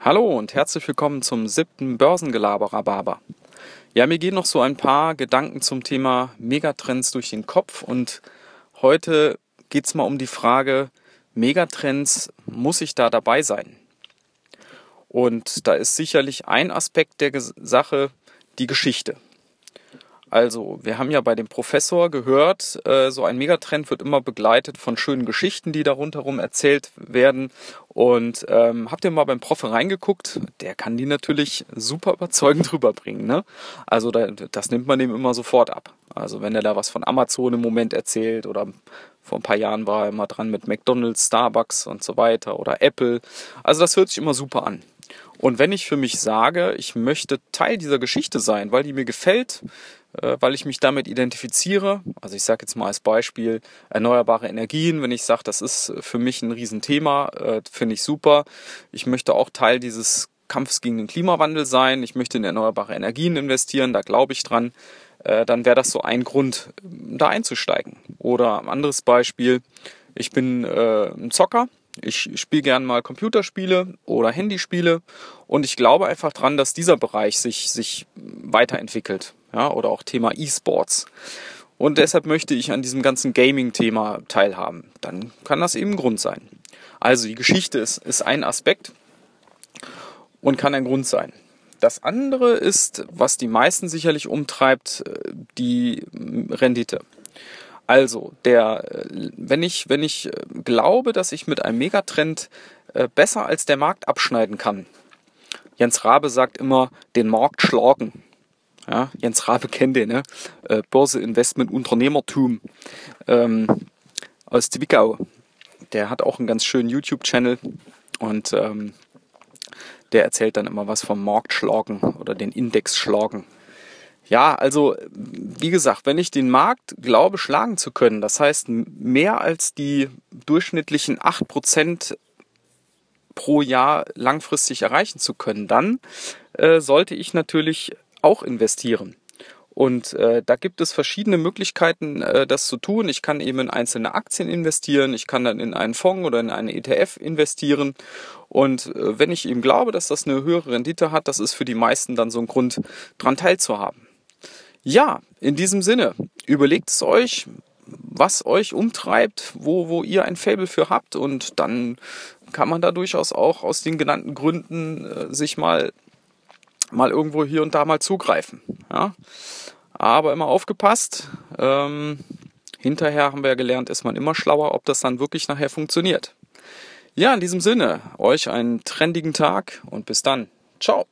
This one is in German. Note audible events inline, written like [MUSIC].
Hallo und herzlich willkommen zum siebten Börsengelaber-Rhabarber. Ja, mir gehen noch so ein paar Gedanken zum Thema Megatrends durch den Kopf und heute geht es mal um die Frage, Megatrends, muss ich da dabei sein? Und da ist sicherlich ein Aspekt der Sache die Geschichte. Also, wir haben ja bei dem Professor gehört, äh, so ein Megatrend wird immer begleitet von schönen Geschichten, die da rundherum erzählt werden. Und ähm, habt ihr mal beim Prof reingeguckt? Der kann die natürlich super überzeugend [LAUGHS] rüberbringen. Ne? Also, da, das nimmt man dem immer sofort ab. Also, wenn er da was von Amazon im Moment erzählt oder vor ein paar Jahren war er immer dran mit McDonalds, Starbucks und so weiter oder Apple. Also, das hört sich immer super an. Und wenn ich für mich sage, ich möchte Teil dieser Geschichte sein, weil die mir gefällt, weil ich mich damit identifiziere. Also ich sage jetzt mal als Beispiel erneuerbare Energien, wenn ich sage, das ist für mich ein Riesenthema, äh, finde ich super. Ich möchte auch Teil dieses Kampfs gegen den Klimawandel sein. Ich möchte in erneuerbare Energien investieren, da glaube ich dran. Äh, dann wäre das so ein Grund, da einzusteigen. Oder ein anderes Beispiel, ich bin ein Zocker, ich spiele gern mal Computerspiele oder Handyspiele und ich glaube einfach dran, dass dieser Bereich sich, sich weiterentwickelt ja, oder auch Thema E-Sports. Und deshalb möchte ich an diesem ganzen Gaming-Thema teilhaben. Dann kann das eben Grund sein. Also die Geschichte ist, ist ein Aspekt und kann ein Grund sein. Das andere ist, was die meisten sicherlich umtreibt, äh, die Rendite. Also, der, äh, wenn ich, wenn ich äh, glaube, dass ich mit einem Megatrend besser als der Markt abschneiden kann. Jens Rabe sagt immer, den Markt schlagen. Ja, Jens Rabe kennt den, ne? Äh, Börse, Investment, Unternehmertum ähm, aus Zwickau. Der hat auch einen ganz schönen YouTube-Channel und ähm, der erzählt dann immer was vom Marktschlagen oder den Indexschlagen. Ja, also wie gesagt, wenn ich den Markt glaube schlagen zu können, das heißt mehr als die durchschnittlichen 8% pro Jahr langfristig erreichen zu können, dann äh, sollte ich natürlich auch investieren. Und äh, da gibt es verschiedene Möglichkeiten, äh, das zu tun. Ich kann eben in einzelne Aktien investieren, ich kann dann in einen Fonds oder in eine ETF investieren. Und äh, wenn ich eben glaube, dass das eine höhere Rendite hat, das ist für die meisten dann so ein Grund, dran teilzuhaben. Ja, in diesem Sinne, überlegt es euch, was euch umtreibt, wo, wo ihr ein Fable für habt und dann kann man da durchaus auch aus den genannten Gründen äh, sich mal mal irgendwo hier und da mal zugreifen. Ja? Aber immer aufgepasst. Ähm, hinterher haben wir ja gelernt, ist man immer schlauer, ob das dann wirklich nachher funktioniert. Ja, in diesem Sinne, euch einen trendigen Tag und bis dann. Ciao.